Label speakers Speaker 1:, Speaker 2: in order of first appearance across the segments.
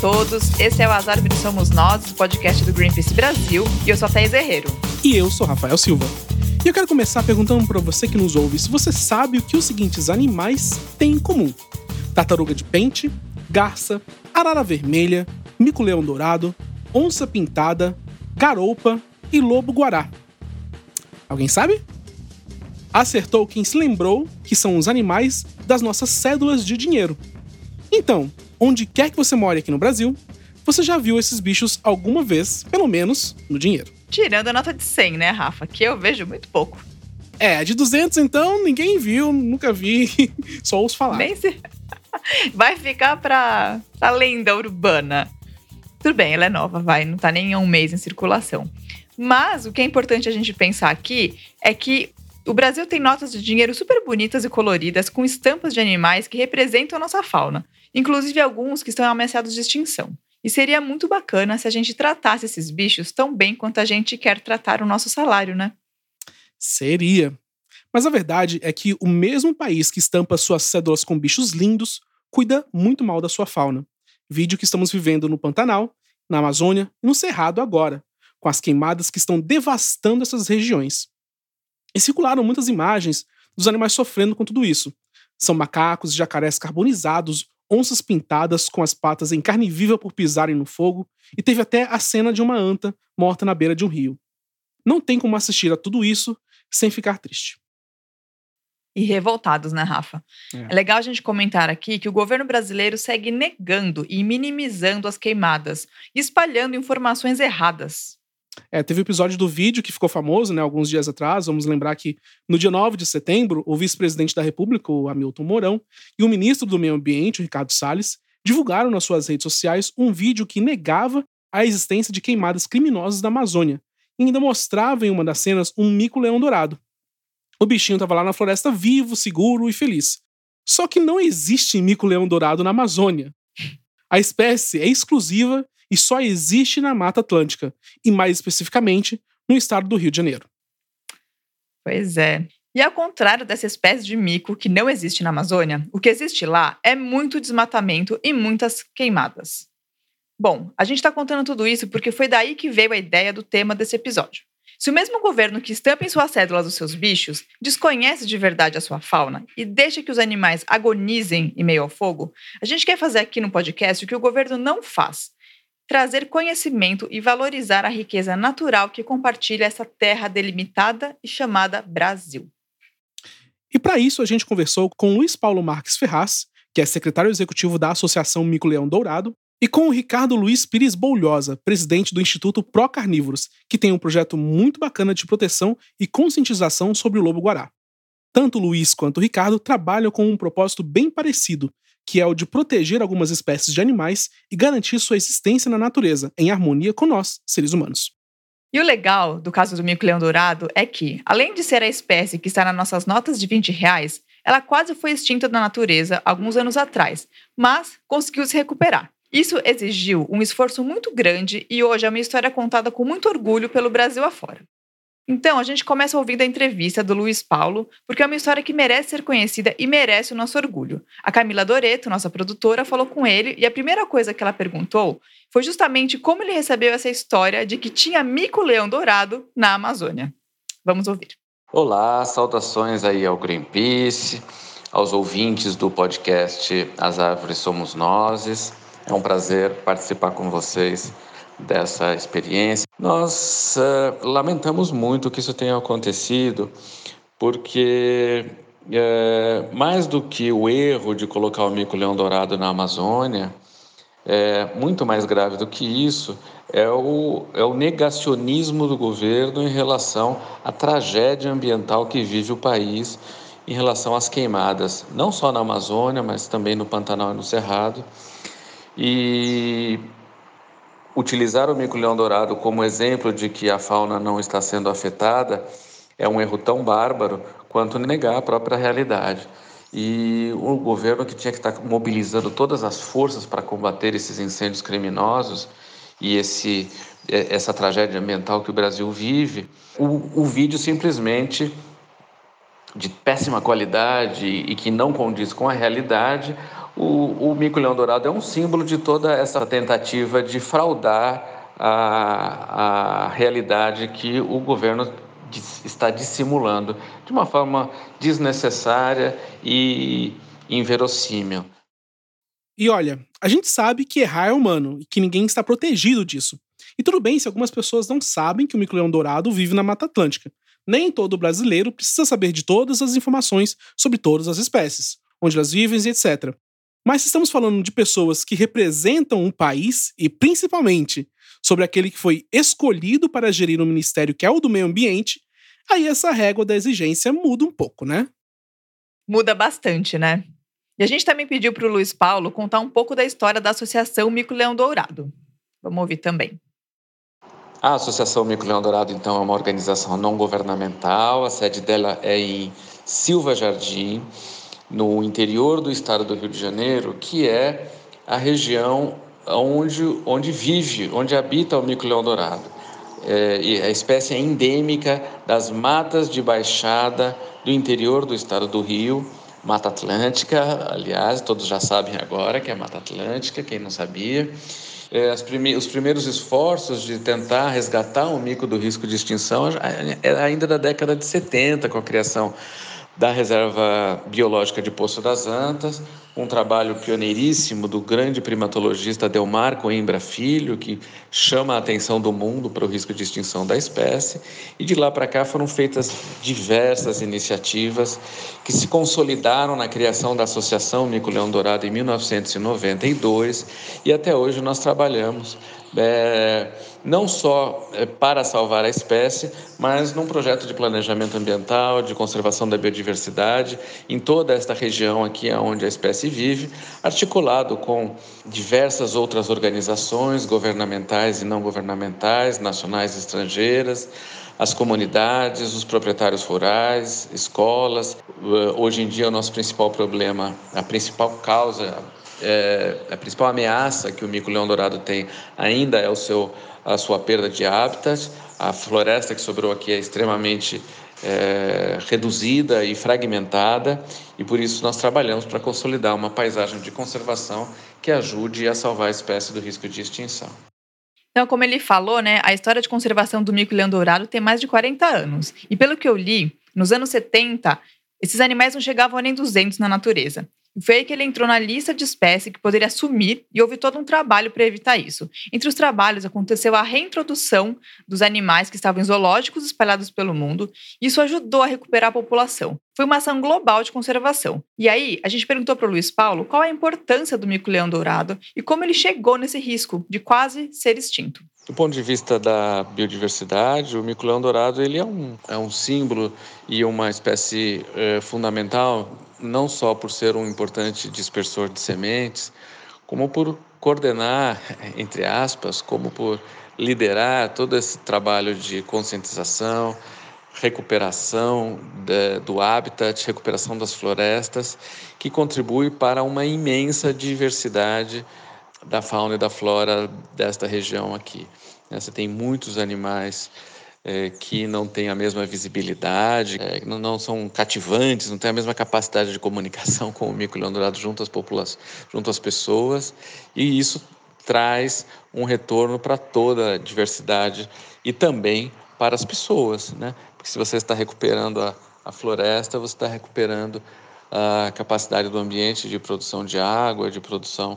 Speaker 1: Todos, esse é o As Árvores Somos Nós, o podcast do Greenpeace Brasil, e eu sou a Thaís Herreiro.
Speaker 2: E eu sou Rafael Silva. E eu quero começar perguntando para você que nos ouve se você sabe o que os seguintes animais têm em comum: tartaruga de pente, garça, arara vermelha, mico-leão dourado, onça pintada, garoupa e lobo-guará. Alguém sabe? Acertou quem se lembrou que são os animais das nossas cédulas de dinheiro. Então, onde quer que você more aqui no Brasil, você já viu esses bichos alguma vez, pelo menos no dinheiro.
Speaker 1: Tirando a nota de 100, né, Rafa? Que eu vejo muito pouco.
Speaker 2: É, de 200 então, ninguém viu, nunca vi, só os falar.
Speaker 1: Nem se... Vai ficar pra, pra lenda urbana. Tudo bem, ela é nova, vai, não tá nem há um mês em circulação. Mas o que é importante a gente pensar aqui é que o Brasil tem notas de dinheiro super bonitas e coloridas com estampas de animais que representam a nossa fauna, inclusive alguns que estão ameaçados de extinção. E seria muito bacana se a gente tratasse esses bichos tão bem quanto a gente quer tratar o nosso salário, né?
Speaker 2: Seria. Mas a verdade é que o mesmo país que estampa suas cédulas com bichos lindos cuida muito mal da sua fauna. Vídeo que estamos vivendo no Pantanal, na Amazônia e no Cerrado agora, com as queimadas que estão devastando essas regiões. E circularam muitas imagens dos animais sofrendo com tudo isso. São macacos e jacarés carbonizados, onças pintadas com as patas em carne viva por pisarem no fogo, e teve até a cena de uma anta morta na beira de um rio. Não tem como assistir a tudo isso sem ficar triste.
Speaker 1: E revoltados, né, Rafa? É. é legal a gente comentar aqui que o governo brasileiro segue negando e minimizando as queimadas, espalhando informações erradas.
Speaker 2: É, teve o episódio do vídeo que ficou famoso, né, alguns dias atrás. Vamos lembrar que no dia 9 de setembro, o vice-presidente da República, o Hamilton Mourão, e o ministro do Meio Ambiente, o Ricardo Salles, divulgaram nas suas redes sociais um vídeo que negava a existência de queimadas criminosas na Amazônia e ainda mostrava em uma das cenas um mico-leão dourado. O bichinho estava lá na floresta vivo, seguro e feliz. Só que não existe mico-leão dourado na Amazônia. A espécie é exclusiva e só existe na Mata Atlântica, e mais especificamente no estado do Rio de Janeiro.
Speaker 1: Pois é. E ao contrário dessa espécie de mico que não existe na Amazônia, o que existe lá é muito desmatamento e muitas queimadas. Bom, a gente está contando tudo isso porque foi daí que veio a ideia do tema desse episódio. Se o mesmo governo que estampa em suas cédulas os seus bichos desconhece de verdade a sua fauna e deixa que os animais agonizem em meio ao fogo, a gente quer fazer aqui no podcast o que o governo não faz: trazer conhecimento e valorizar a riqueza natural que compartilha essa terra delimitada e chamada Brasil.
Speaker 2: E para isso a gente conversou com Luiz Paulo Marques Ferraz, que é secretário executivo da Associação Mico Leão Dourado, e com o Ricardo Luiz Pires Boulhosa, presidente do Instituto Pro Carnívoros, que tem um projeto muito bacana de proteção e conscientização sobre o lobo-guará. Tanto Luiz quanto Ricardo trabalham com um propósito bem parecido, que é o de proteger algumas espécies de animais e garantir sua existência na natureza, em harmonia com nós, seres humanos.
Speaker 1: E o legal do caso do mico-leão dourado é que, além de ser a espécie que está nas nossas notas de 20 reais, ela quase foi extinta da natureza alguns anos atrás, mas conseguiu se recuperar. Isso exigiu um esforço muito grande e hoje é uma história contada com muito orgulho pelo Brasil afora. Então, a gente começa ouvindo a entrevista do Luiz Paulo, porque é uma história que merece ser conhecida e merece o nosso orgulho. A Camila Doreto, nossa produtora, falou com ele e a primeira coisa que ela perguntou foi justamente como ele recebeu essa história de que tinha mico-leão dourado na Amazônia. Vamos ouvir.
Speaker 3: Olá, saudações aí ao Greenpeace, aos ouvintes do podcast As Árvores Somos Nozes. É um prazer participar com vocês dessa experiência. Nós uh, lamentamos muito que isso tenha acontecido, porque uh, mais do que o erro de colocar o mico-leão dourado na Amazônia, é, muito mais grave do que isso é o, é o negacionismo do governo em relação à tragédia ambiental que vive o país em relação às queimadas, não só na Amazônia, mas também no Pantanal e no Cerrado. E utilizar o mico-leão-dourado como exemplo de que a fauna não está sendo afetada é um erro tão bárbaro quanto negar a própria realidade. E o governo que tinha que estar mobilizando todas as forças para combater esses incêndios criminosos e esse, essa tragédia ambiental que o Brasil vive, o, o vídeo simplesmente de péssima qualidade e que não condiz com a realidade, o, o mico-leão dourado é um símbolo de toda essa tentativa de fraudar a, a realidade que o governo está dissimulando de uma forma desnecessária e inverossímil.
Speaker 2: E olha, a gente sabe que errar é humano e que ninguém está protegido disso. E tudo bem se algumas pessoas não sabem que o mico-leão dourado vive na Mata Atlântica. Nem todo brasileiro precisa saber de todas as informações sobre todas as espécies, onde elas vivem e etc. Mas se estamos falando de pessoas que representam um país e principalmente sobre aquele que foi escolhido para gerir um ministério que é o do meio ambiente, aí essa régua da exigência muda um pouco, né?
Speaker 1: Muda bastante, né? E a gente também pediu para o Luiz Paulo contar um pouco da história da Associação Mico Leão Dourado. Vamos ouvir também.
Speaker 3: A Associação Mico Leão Dourado, então, é uma organização não governamental. A sede dela é em Silva Jardim no interior do estado do Rio de Janeiro, que é a região onde, onde vive, onde habita o mico-leão dourado. É, a espécie é endêmica das matas de baixada do interior do estado do Rio, Mata Atlântica, aliás, todos já sabem agora que é Mata Atlântica, quem não sabia. É, prime os primeiros esforços de tentar resgatar o mico do risco de extinção é ainda da década de 70, com a criação da Reserva Biológica de Poço das Antas, um trabalho pioneiríssimo do grande primatologista Delmar Coimbra Filho, que chama a atenção do mundo para o risco de extinção da espécie, e de lá para cá foram feitas diversas iniciativas que se consolidaram na criação da Associação Mico-Leão Dourado em 1992, e até hoje nós trabalhamos é, não só é, para salvar a espécie, mas num projeto de planejamento ambiental, de conservação da biodiversidade em toda esta região aqui onde a espécie vive, articulado com diversas outras organizações governamentais e não governamentais, nacionais e estrangeiras, as comunidades, os proprietários rurais, escolas. Hoje em dia, o nosso principal problema, a principal causa é, a principal ameaça que o mico-leão dourado tem ainda é o seu, a sua perda de habitat. A floresta que sobrou aqui é extremamente é, reduzida e fragmentada, e por isso nós trabalhamos para consolidar uma paisagem de conservação que ajude a salvar a espécie do risco de extinção.
Speaker 1: Então, como ele falou, né, a história de conservação do mico-leão dourado tem mais de 40 anos. E pelo que eu li, nos anos 70, esses animais não chegavam a nem 200 na natureza. Foi que ele entrou na lista de espécies que poderia sumir e houve todo um trabalho para evitar isso. Entre os trabalhos aconteceu a reintrodução dos animais que estavam em zoológicos espalhados pelo mundo. E isso ajudou a recuperar a população. Foi uma ação global de conservação. E aí, a gente perguntou para o Luiz Paulo qual a importância do mico-leão dourado e como ele chegou nesse risco de quase ser extinto.
Speaker 3: Do ponto de vista da biodiversidade, o mico-leão dourado ele é um, é um símbolo e uma espécie é, fundamental, não só por ser um importante dispersor de sementes, como por coordenar, entre aspas, como por liderar todo esse trabalho de conscientização, recuperação de, do habitat, recuperação das florestas, que contribui para uma imensa diversidade da fauna e da flora desta região aqui. Você tem muitos animais é, que não têm a mesma visibilidade, é, não, não, são cativantes, não têm a mesma capacidade de comunicação com o mico-leão dourado junto às populações, junto às pessoas, e isso traz um retorno para toda a diversidade e também para as pessoas, né? Porque se você está recuperando a, a floresta, você está recuperando a capacidade do ambiente de produção de água, de produção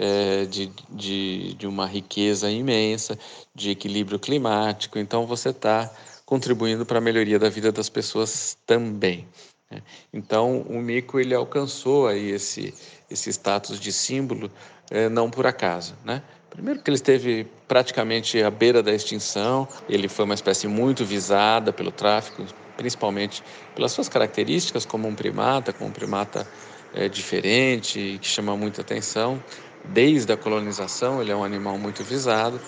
Speaker 3: é, de, de, de uma riqueza imensa, de equilíbrio climático. Então, você está contribuindo para a melhoria da vida das pessoas também. Né? Então, o mico ele alcançou aí esse, esse status de símbolo é, não por acaso, né? Primeiro que ele esteve praticamente à beira da extinção, ele foi uma espécie muito visada pelo tráfico, principalmente pelas suas características como um primata, como um primata é, diferente, que chama muita atenção, desde a colonização, ele é um animal muito visado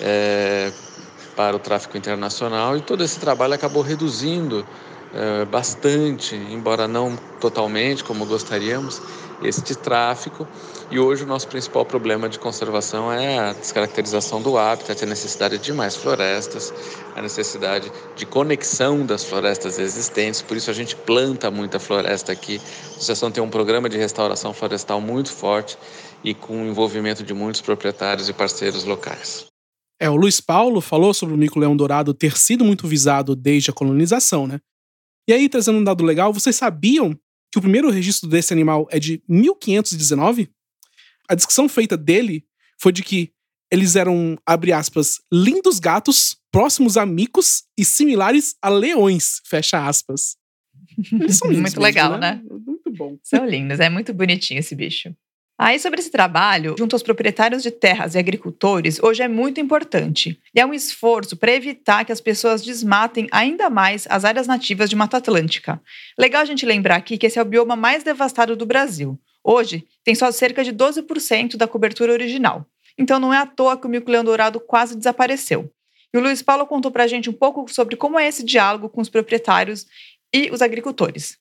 Speaker 3: é, para o tráfico internacional e todo esse trabalho acabou reduzindo é, bastante, embora não totalmente como gostaríamos, este tráfico. E hoje o nosso principal problema de conservação é a descaracterização do hábitat, a necessidade de mais florestas, a necessidade de conexão das florestas existentes. Por isso a gente planta muita floresta aqui. A associação tem um programa de restauração florestal muito forte e com o envolvimento de muitos proprietários e parceiros locais.
Speaker 2: É, o Luiz Paulo falou sobre o mico-leão dourado ter sido muito visado desde a colonização, né? E aí, trazendo um dado legal, vocês sabiam que o primeiro registro desse animal é de 1519? A descrição feita dele foi de que eles eram, abre aspas, lindos gatos, próximos a micos e similares a leões, fecha aspas.
Speaker 1: Eles são lindos muito mesmo, legal, né?
Speaker 2: né? Muito bom.
Speaker 1: São lindos, é muito bonitinho esse bicho. Aí, sobre esse trabalho, junto aos proprietários de terras e agricultores, hoje é muito importante. E é um esforço para evitar que as pessoas desmatem ainda mais as áreas nativas de Mata Atlântica. Legal a gente lembrar aqui que esse é o bioma mais devastado do Brasil. Hoje, tem só cerca de 12% da cobertura original. Então, não é à toa que o mico-leão dourado quase desapareceu. E o Luiz Paulo contou para a gente um pouco sobre como é esse diálogo com os proprietários e os agricultores.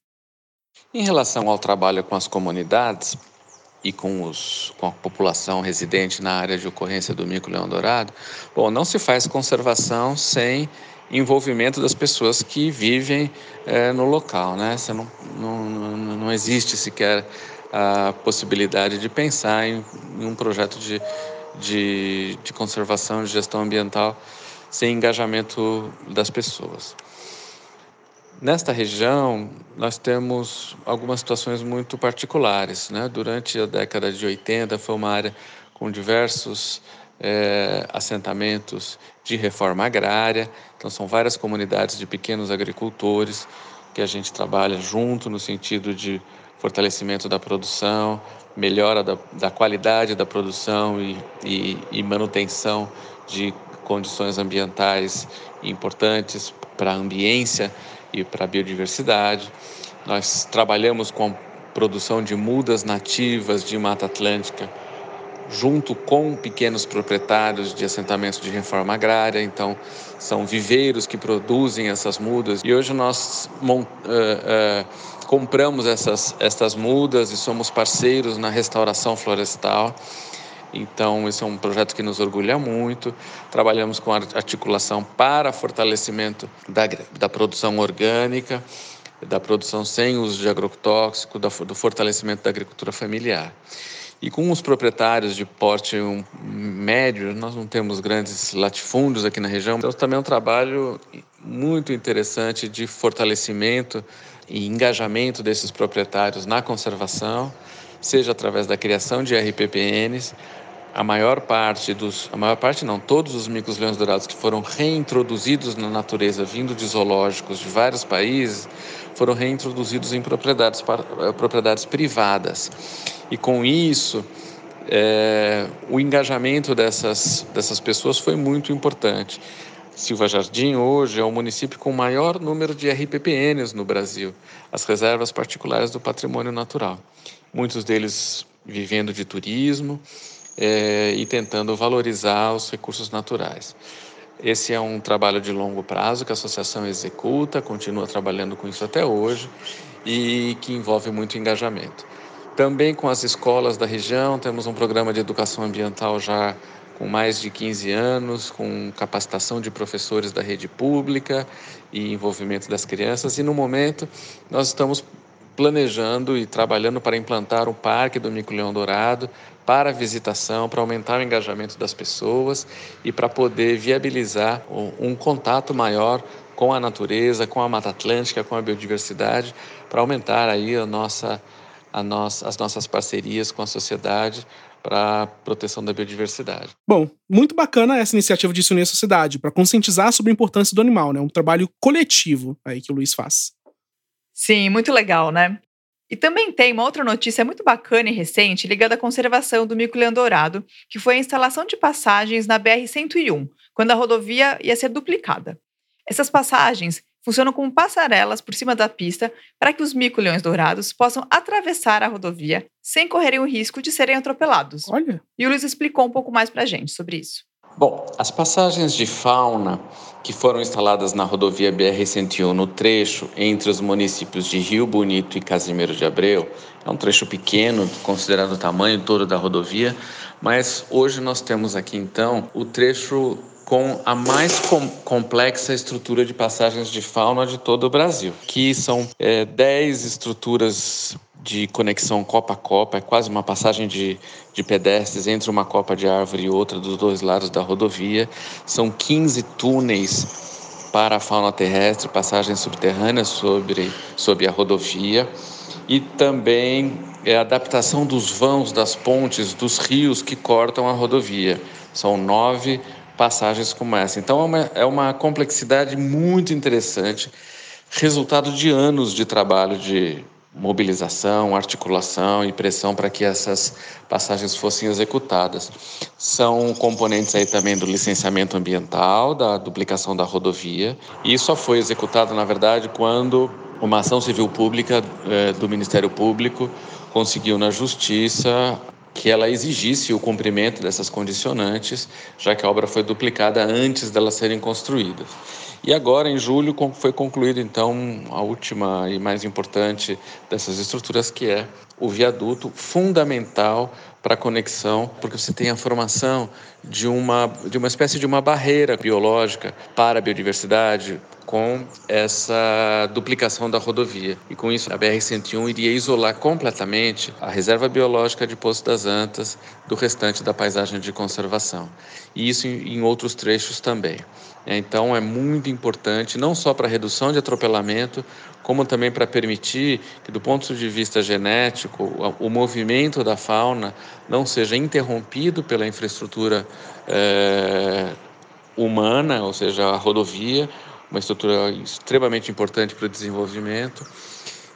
Speaker 3: Em relação ao trabalho com as comunidades, e com, os, com a população residente na área de ocorrência do mico-leão dourado, bom, não se faz conservação sem envolvimento das pessoas que vivem é, no local, né? Você não, não, não existe sequer a possibilidade de pensar em, em um projeto de, de, de conservação, de gestão ambiental sem engajamento das pessoas. Nesta região, nós temos algumas situações muito particulares. Né? Durante a década de 80, foi uma área com diversos é, assentamentos de reforma agrária, então, são várias comunidades de pequenos agricultores que a gente trabalha junto no sentido de fortalecimento da produção, melhora da, da qualidade da produção e, e, e manutenção de condições ambientais importantes para a ambiência e para a biodiversidade. Nós trabalhamos com a produção de mudas nativas de Mata Atlântica, junto com pequenos proprietários de assentamentos de reforma agrária. Então, são viveiros que produzem essas mudas. E hoje nós uh, uh, compramos essas, essas mudas e somos parceiros na restauração florestal. Então, esse é um projeto que nos orgulha muito. Trabalhamos com articulação para fortalecimento da, da produção orgânica, da produção sem uso de agrotóxico, do fortalecimento da agricultura familiar. E com os proprietários de porte médio, nós não temos grandes latifúndios aqui na região, então também é um trabalho muito interessante de fortalecimento e engajamento desses proprietários na conservação, seja através da criação de RPPNs, a maior parte dos, a maior parte não, todos os micos-leões dourados que foram reintroduzidos na natureza, vindo de zoológicos de vários países, foram reintroduzidos em propriedades, eh, propriedades privadas. E com isso, é, o engajamento dessas, dessas pessoas foi muito importante. Silva Jardim hoje é o município com o maior número de RPPNs no Brasil, as reservas particulares do patrimônio natural. Muitos deles vivendo de turismo, é, e tentando valorizar os recursos naturais. Esse é um trabalho de longo prazo que a associação executa, continua trabalhando com isso até hoje e que envolve muito engajamento. Também com as escolas da região, temos um programa de educação ambiental já com mais de 15 anos, com capacitação de professores da rede pública e envolvimento das crianças. E no momento, nós estamos planejando e trabalhando para implantar o Parque do Mico-Leão Dourado para visitação, para aumentar o engajamento das pessoas e para poder viabilizar um contato maior com a natureza, com a Mata Atlântica, com a biodiversidade, para aumentar aí a nossa, a nossa, as nossas parcerias com a sociedade para a proteção da biodiversidade.
Speaker 2: Bom, muito bacana essa iniciativa de se unir à sociedade, para conscientizar sobre a importância do animal, né? Um trabalho coletivo aí que o Luiz faz.
Speaker 1: Sim, muito legal, né? E também tem uma outra notícia muito bacana e recente ligada à conservação do mico-leão dourado, que foi a instalação de passagens na BR-101, quando a rodovia ia ser duplicada. Essas passagens funcionam como passarelas por cima da pista para que os mico-leões dourados possam atravessar a rodovia sem correrem o risco de serem atropelados.
Speaker 2: Olha.
Speaker 1: E o Luiz explicou um pouco mais para a gente sobre isso.
Speaker 3: Bom, as passagens de fauna que foram instaladas na rodovia BR-101 no trecho entre os municípios de Rio Bonito e Casimiro de Abreu, é um trecho pequeno, considerado o tamanho todo da rodovia, mas hoje nós temos aqui então o trecho com a mais com complexa estrutura de passagens de fauna de todo o Brasil, que são 10 é, estruturas de conexão copa a copa, é quase uma passagem de, de pedestres entre uma copa de árvore e outra dos dois lados da rodovia. São 15 túneis para a fauna terrestre, passagens subterrâneas sobre, sobre a rodovia e também é a adaptação dos vãos das pontes dos rios que cortam a rodovia. São nove passagens como essa. Então é uma, é uma complexidade muito interessante, resultado de anos de trabalho de mobilização, articulação e pressão para que essas passagens fossem executadas. São componentes aí também do licenciamento ambiental, da duplicação da rodovia, e isso só foi executado, na verdade, quando uma ação civil pública eh, do Ministério Público conseguiu na Justiça que ela exigisse o cumprimento dessas condicionantes, já que a obra foi duplicada antes delas serem construídas. E agora, em julho, foi concluída então a última e mais importante dessas estruturas, que é o viaduto fundamental para conexão, porque você tem a formação de uma, de uma espécie de uma barreira biológica para a biodiversidade, com essa duplicação da rodovia. E com isso, a BR-101 iria isolar completamente a reserva biológica de Poço das Antas do restante da paisagem de conservação. E isso em outros trechos também. Então, é muito importante, não só para a redução de atropelamento, como também para permitir que, do ponto de vista genético, o movimento da fauna não seja interrompido pela infraestrutura é, humana, ou seja, a rodovia, uma estrutura extremamente importante para o desenvolvimento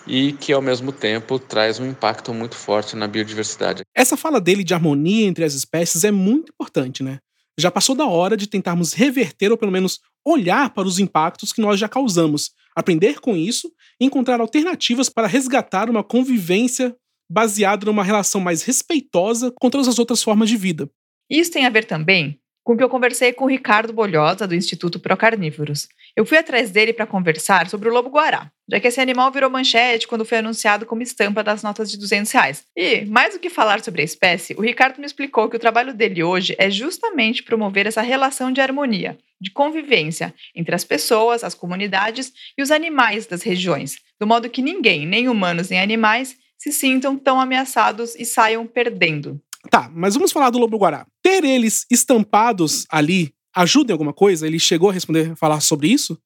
Speaker 3: e que, ao mesmo tempo, traz um impacto muito forte na biodiversidade.
Speaker 2: Essa fala dele de harmonia entre as espécies é muito importante, né? Já passou da hora de tentarmos reverter ou pelo menos olhar para os impactos que nós já causamos, aprender com isso e encontrar alternativas para resgatar uma convivência baseada numa relação mais respeitosa com todas as outras formas de vida.
Speaker 1: Isso tem a ver também com que eu conversei com o Ricardo Bolhosa, do Instituto Procarnívoros. Eu fui atrás dele para conversar sobre o lobo-guará, já que esse animal virou manchete quando foi anunciado como estampa das notas de 200 reais. E, mais do que falar sobre a espécie, o Ricardo me explicou que o trabalho dele hoje é justamente promover essa relação de harmonia, de convivência entre as pessoas, as comunidades e os animais das regiões, do modo que ninguém, nem humanos nem animais, se sintam tão ameaçados e saiam perdendo.
Speaker 2: Tá, mas vamos falar do lobo-guará. Ter eles estampados ali ajuda em alguma coisa? Ele chegou a responder, falar sobre isso?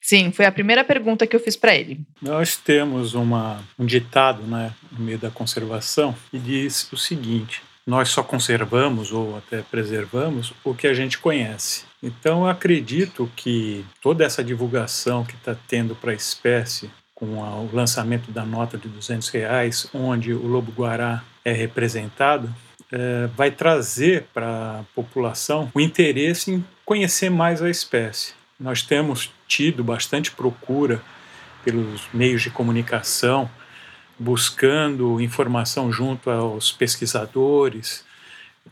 Speaker 1: Sim, foi a primeira pergunta que eu fiz para ele.
Speaker 4: Nós temos uma, um ditado né, no meio da conservação que diz o seguinte: nós só conservamos ou até preservamos o que a gente conhece. Então, eu acredito que toda essa divulgação que está tendo para a espécie, com o lançamento da nota de 200 reais, onde o lobo-guará é representado, é, vai trazer para a população o interesse em conhecer mais a espécie. Nós temos tido bastante procura pelos meios de comunicação, buscando informação junto aos pesquisadores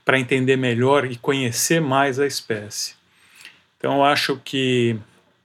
Speaker 4: para entender melhor e conhecer mais a espécie. Então, acho que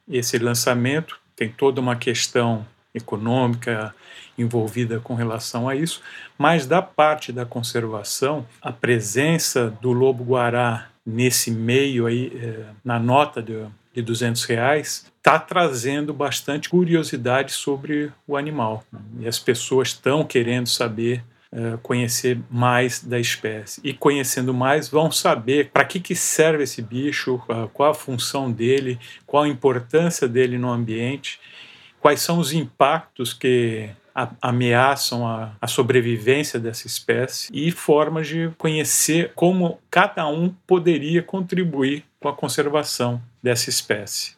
Speaker 4: esse lançamento tem toda uma questão econômica envolvida com relação a isso, mas da parte da conservação, a presença do lobo-guará nesse meio aí, é, na nota de, de 200 reais, está trazendo bastante curiosidade sobre o animal. E as pessoas estão querendo saber é, conhecer mais da espécie. E conhecendo mais, vão saber para que, que serve esse bicho, qual a função dele, qual a importância dele no ambiente quais são os impactos que ameaçam a, a, sobrevivência dessa espécie e formas de conhecer como cada um poderia contribuir com a conservação dessa espécie.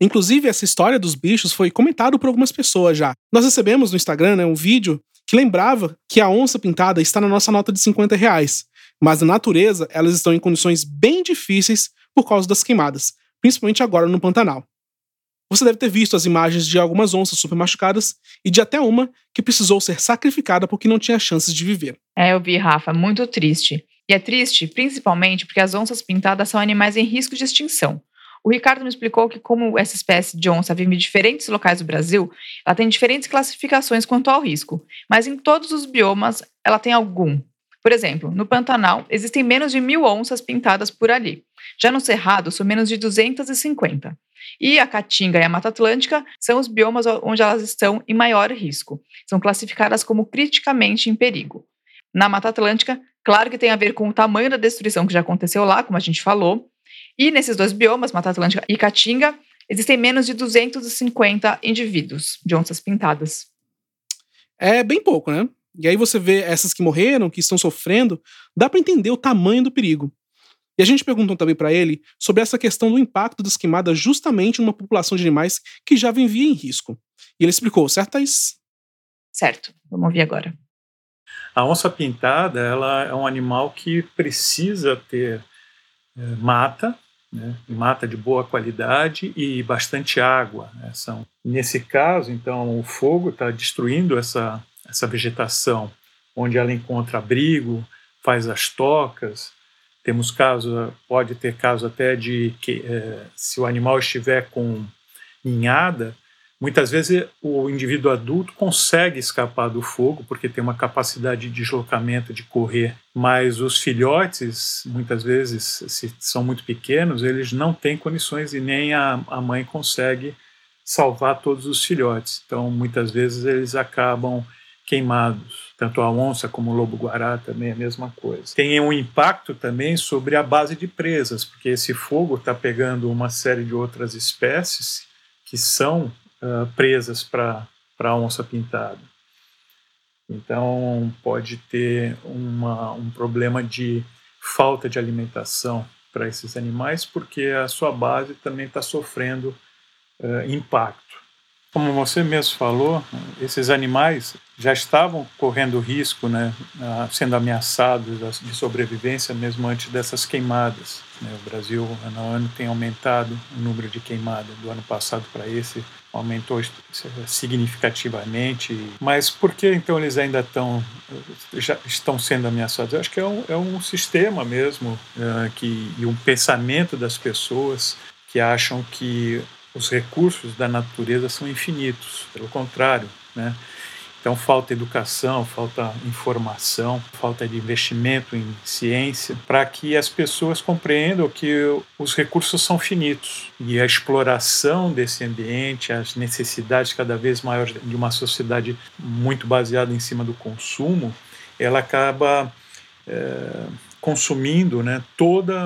Speaker 2: Inclusive, essa história dos bichos foi comentado por algumas pessoas já. Nós recebemos no Instagram né, um vídeo que lembrava que a onça pintada está na nossa nota de 50 reais, mas na natureza elas estão em condições bem difíceis por causa das queimadas, principalmente agora no Pantanal. Você deve ter visto as imagens de algumas onças super machucadas e de até uma que precisou ser sacrificada porque não tinha chances de viver.
Speaker 1: É, eu vi, Rafa, muito triste. E é triste principalmente porque as onças pintadas são animais em risco de extinção. O Ricardo me explicou que, como essa espécie de onça vive em diferentes locais do Brasil, ela tem diferentes classificações quanto ao risco, mas em todos os biomas ela tem algum. Por exemplo, no Pantanal existem menos de mil onças pintadas por ali. Já no Cerrado são menos de 250. E a Caatinga e a Mata Atlântica são os biomas onde elas estão em maior risco. São classificadas como criticamente em perigo. Na Mata Atlântica, claro que tem a ver com o tamanho da destruição que já aconteceu lá, como a gente falou, e nesses dois biomas, Mata Atlântica e Caatinga, existem menos de 250 indivíduos de onças pintadas.
Speaker 2: É bem pouco, né? E aí você vê essas que morreram, que estão sofrendo, dá para entender o tamanho do perigo. E a gente perguntou também para ele sobre essa questão do impacto das queimadas justamente numa população de animais que já vivia em risco. E ele explicou, certo, Thaís?
Speaker 1: Certo, vamos ouvir agora.
Speaker 4: A onça pintada ela é um animal que precisa ter é, mata né, mata de boa qualidade e bastante água. Né, são, nesse caso, então, o fogo está destruindo essa, essa vegetação, onde ela encontra abrigo, faz as tocas. Temos casos, pode ter caso até de que, é, se o animal estiver com ninhada, Muitas vezes o indivíduo adulto consegue escapar do fogo porque tem uma capacidade de deslocamento, de correr, mas os filhotes, muitas vezes, se são muito pequenos, eles não têm condições e nem a, a mãe consegue salvar todos os filhotes. Então, muitas vezes eles acabam queimados. Tanto a onça como o lobo-guará também é a mesma coisa. Tem um impacto também sobre a base de presas, porque esse fogo está pegando uma série de outras espécies que são uh, presas para a onça pintada. Então, pode ter uma, um problema de falta de alimentação para esses animais, porque a sua base também está sofrendo uh, impacto. Como você mesmo falou, esses animais já estavam correndo risco, né, sendo ameaçados de sobrevivência mesmo antes dessas queimadas. Né. O Brasil, ano a ano, tem aumentado o número de queimadas. Do ano passado para esse, aumentou significativamente. Mas por que então eles ainda estão, já estão sendo ameaçados? Eu acho que é um, é um sistema mesmo uh, que, e um pensamento das pessoas que acham que os recursos da natureza são infinitos. Pelo contrário, né? Então falta educação, falta informação, falta de investimento em ciência para que as pessoas compreendam que os recursos são finitos e a exploração desse ambiente, as necessidades cada vez maiores de uma sociedade muito baseada em cima do consumo, ela acaba é, consumindo né, todos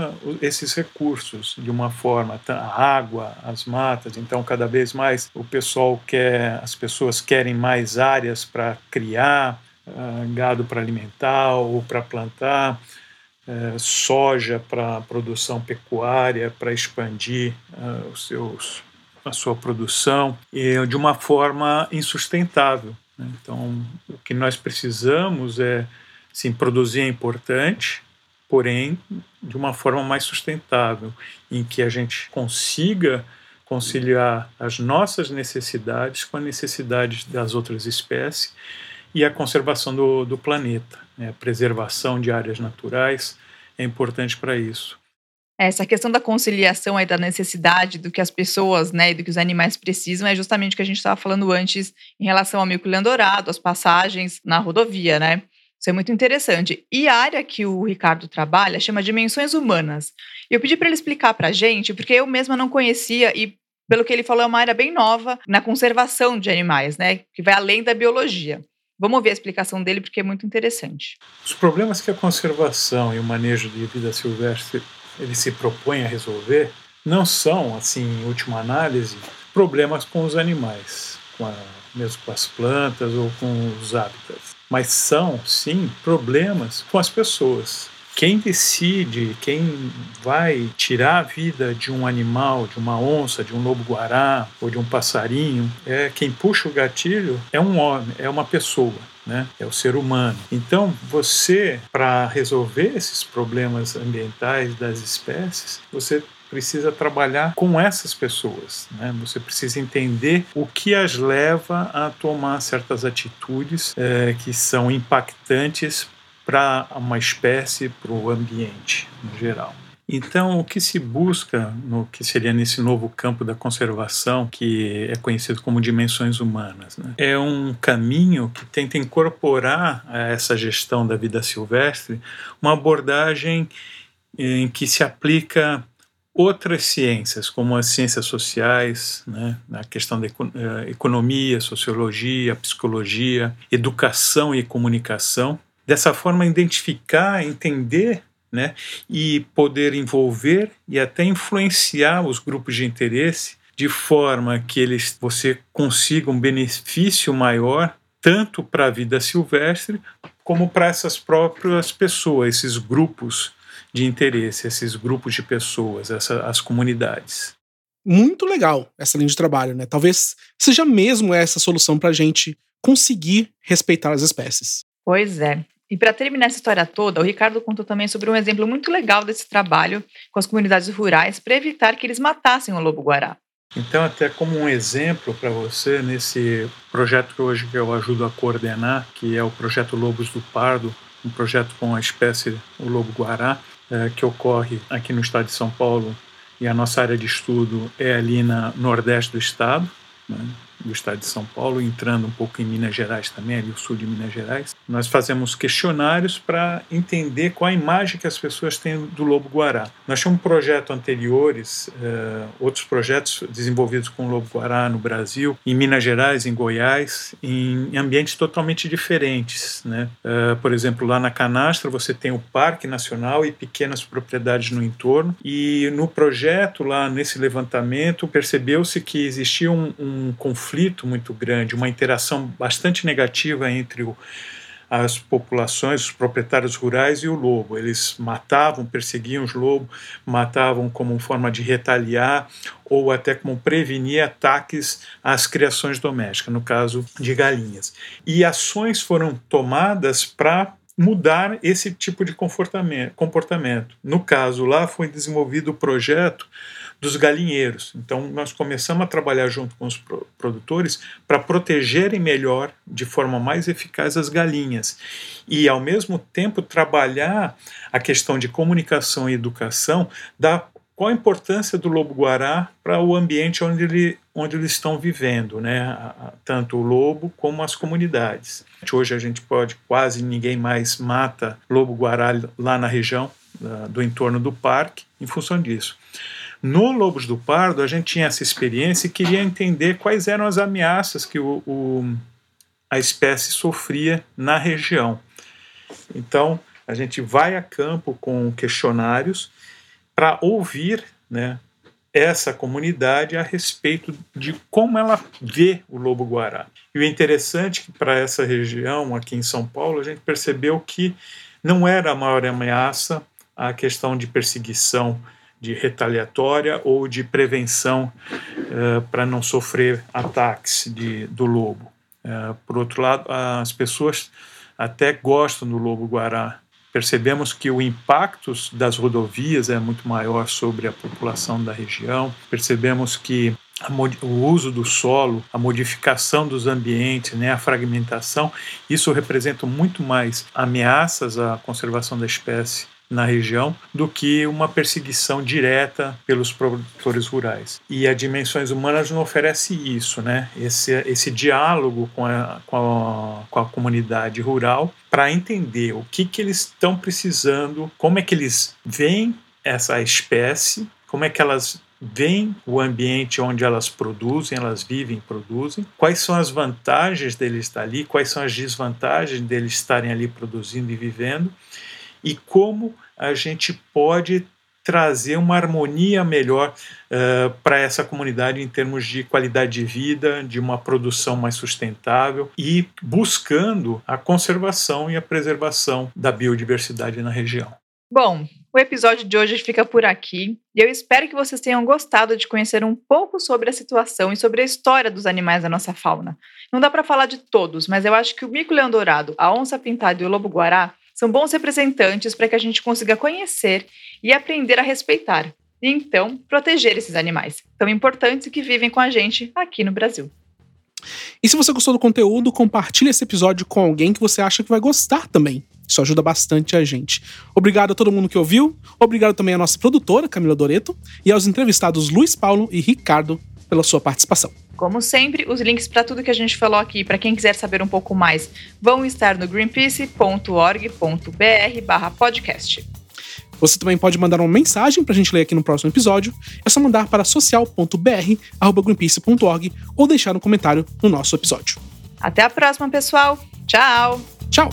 Speaker 4: esses recursos de uma forma, a água, as matas, então cada vez mais o pessoal quer, as pessoas querem mais áreas para criar uh, gado para alimentar ou para plantar, uh, soja para produção pecuária, para expandir uh, os seus, a sua produção, e de uma forma insustentável. Né? Então, o que nós precisamos é, sim, produzir é importante, porém de uma forma mais sustentável, em que a gente consiga conciliar as nossas necessidades com as necessidades das outras espécies e a conservação do, do planeta. Né? A preservação de áreas naturais é importante para isso.
Speaker 1: Essa questão da conciliação aí da necessidade do que as pessoas, né, e do que os animais precisam é justamente o que a gente estava falando antes em relação ao mico-leão dourado, as passagens na rodovia, né? Isso é muito interessante. E a área que o Ricardo trabalha chama Dimensões Humanas. Eu pedi para ele explicar para a gente, porque eu mesma não conhecia e pelo que ele falou, é uma área bem nova na conservação de animais, né? Que vai além da biologia. Vamos ouvir a explicação dele porque é muito interessante.
Speaker 4: Os problemas que a conservação e o manejo de vida silvestre ele se propõe a resolver não são, assim, em última análise, problemas com os animais, com a, mesmo com as plantas ou com os hábitats mas são, sim, problemas com as pessoas. Quem decide, quem vai tirar a vida de um animal, de uma onça, de um lobo-guará ou de um passarinho, é quem puxa o gatilho é um homem, é uma pessoa. Né? É o ser humano. Então, você, para resolver esses problemas ambientais das espécies, você precisa trabalhar com essas pessoas. Né? Você precisa entender o que as leva a tomar certas atitudes é, que são impactantes para uma espécie, para o ambiente no geral. Então, o que se busca no que seria nesse novo campo da conservação, que é conhecido como dimensões humanas, né? é um caminho que tenta incorporar a essa gestão da vida silvestre uma abordagem em que se aplica outras ciências, como as ciências sociais, né, a questão da eh, economia, sociologia, psicologia, educação e comunicação. Dessa forma, identificar, entender né, e poder envolver e até influenciar os grupos de interesse de forma que eles, você consiga um benefício maior tanto para a vida silvestre como para essas próprias pessoas, esses grupos de interesse, esses grupos de pessoas, essa, as comunidades.
Speaker 2: Muito legal essa linha de trabalho, né? Talvez seja mesmo essa solução para a gente conseguir respeitar as espécies.
Speaker 1: Pois é. E para terminar essa história toda, o Ricardo contou também sobre um exemplo muito legal desse trabalho com as comunidades rurais para evitar que eles matassem o lobo-guará.
Speaker 4: Então, até como um exemplo para você, nesse projeto que hoje eu ajudo a coordenar, que é o projeto Lobos do Pardo, um projeto com a espécie o lobo-guará, é, que ocorre aqui no estado de São Paulo, e a nossa área de estudo é ali na nordeste do estado, né? Do estado de São Paulo, entrando um pouco em Minas Gerais também, ali o sul de Minas Gerais. Nós fazemos questionários para entender qual a imagem que as pessoas têm do lobo-guará. Nós tínhamos um projeto anteriores, uh, outros projetos desenvolvidos com o lobo-guará no Brasil, em Minas Gerais, em Goiás, em ambientes totalmente diferentes. Né? Uh, por exemplo, lá na Canastra você tem o Parque Nacional e pequenas propriedades no entorno, e no projeto, lá nesse levantamento, percebeu-se que existia um, um conflito conflito muito grande, uma interação bastante negativa entre o, as populações, os proprietários rurais e o lobo. Eles matavam, perseguiam os lobos, matavam como forma de retaliar ou até como prevenir ataques às criações domésticas, no caso de galinhas. E ações foram tomadas para mudar esse tipo de comportamento. No caso lá foi desenvolvido o projeto dos galinheiros. Então, nós começamos a trabalhar junto com os produtores para protegerem melhor, de forma mais eficaz, as galinhas. E, ao mesmo tempo, trabalhar a questão de comunicação e educação da qual a importância do lobo-guará para o ambiente onde, ele, onde eles estão vivendo, né? tanto o lobo como as comunidades. Hoje a gente pode, quase ninguém mais mata lobo-guará lá na região do entorno do parque em função disso. No Lobos do Pardo, a gente tinha essa experiência e queria entender quais eram as ameaças que o, o, a espécie sofria na região. Então, a gente vai a campo com questionários para ouvir né, essa comunidade a respeito de como ela vê o lobo-guará. E o interessante é que para essa região, aqui em São Paulo, a gente percebeu que não era a maior ameaça a questão de perseguição de retaliatória ou de prevenção uh, para não sofrer ataques de, do lobo. Uh, por outro lado, as pessoas até gostam do lobo-guará. Percebemos que o impacto das rodovias é muito maior sobre a população da região. Percebemos que o uso do solo, a modificação dos ambientes, né, a fragmentação, isso representa muito mais ameaças à conservação da espécie na região do que uma perseguição direta pelos produtores rurais. E a Dimensões Humanas não oferece isso, né? esse, esse diálogo com a, com a, com a comunidade rural para entender o que, que eles estão precisando, como é que eles veem essa espécie, como é que elas veem o ambiente onde elas produzem, elas vivem, produzem, quais são as vantagens deles estar ali, quais são as desvantagens deles estarem ali produzindo e vivendo, e como a gente pode trazer uma harmonia melhor uh, para essa comunidade em termos de qualidade de vida, de uma produção mais sustentável e buscando a conservação e a preservação da biodiversidade na região.
Speaker 1: Bom, o episódio de hoje fica por aqui e eu espero que vocês tenham gostado de conhecer um pouco sobre a situação e sobre a história dos animais da nossa fauna. Não dá para falar de todos, mas eu acho que o mico-leão dourado, a onça pintada e o lobo-guará são bons representantes para que a gente consiga conhecer e aprender a respeitar. e então proteger esses animais tão importantes que vivem com a gente aqui no Brasil.
Speaker 2: E se você gostou do conteúdo, compartilhe esse episódio com alguém que você acha que vai gostar também. Isso ajuda bastante a gente. Obrigado a todo mundo que ouviu. Obrigado também à nossa produtora, Camila Doreto, e aos entrevistados Luiz Paulo e Ricardo pela sua participação.
Speaker 1: Como sempre, os links para tudo que a gente falou aqui, para quem quiser saber um pouco mais, vão estar no greenpeace.org.br/podcast.
Speaker 2: Você também pode mandar uma mensagem para a gente ler aqui no próximo episódio. É só mandar para social.br@greenpeace.org ou deixar um comentário no nosso episódio.
Speaker 1: Até a próxima, pessoal. Tchau.
Speaker 2: Tchau.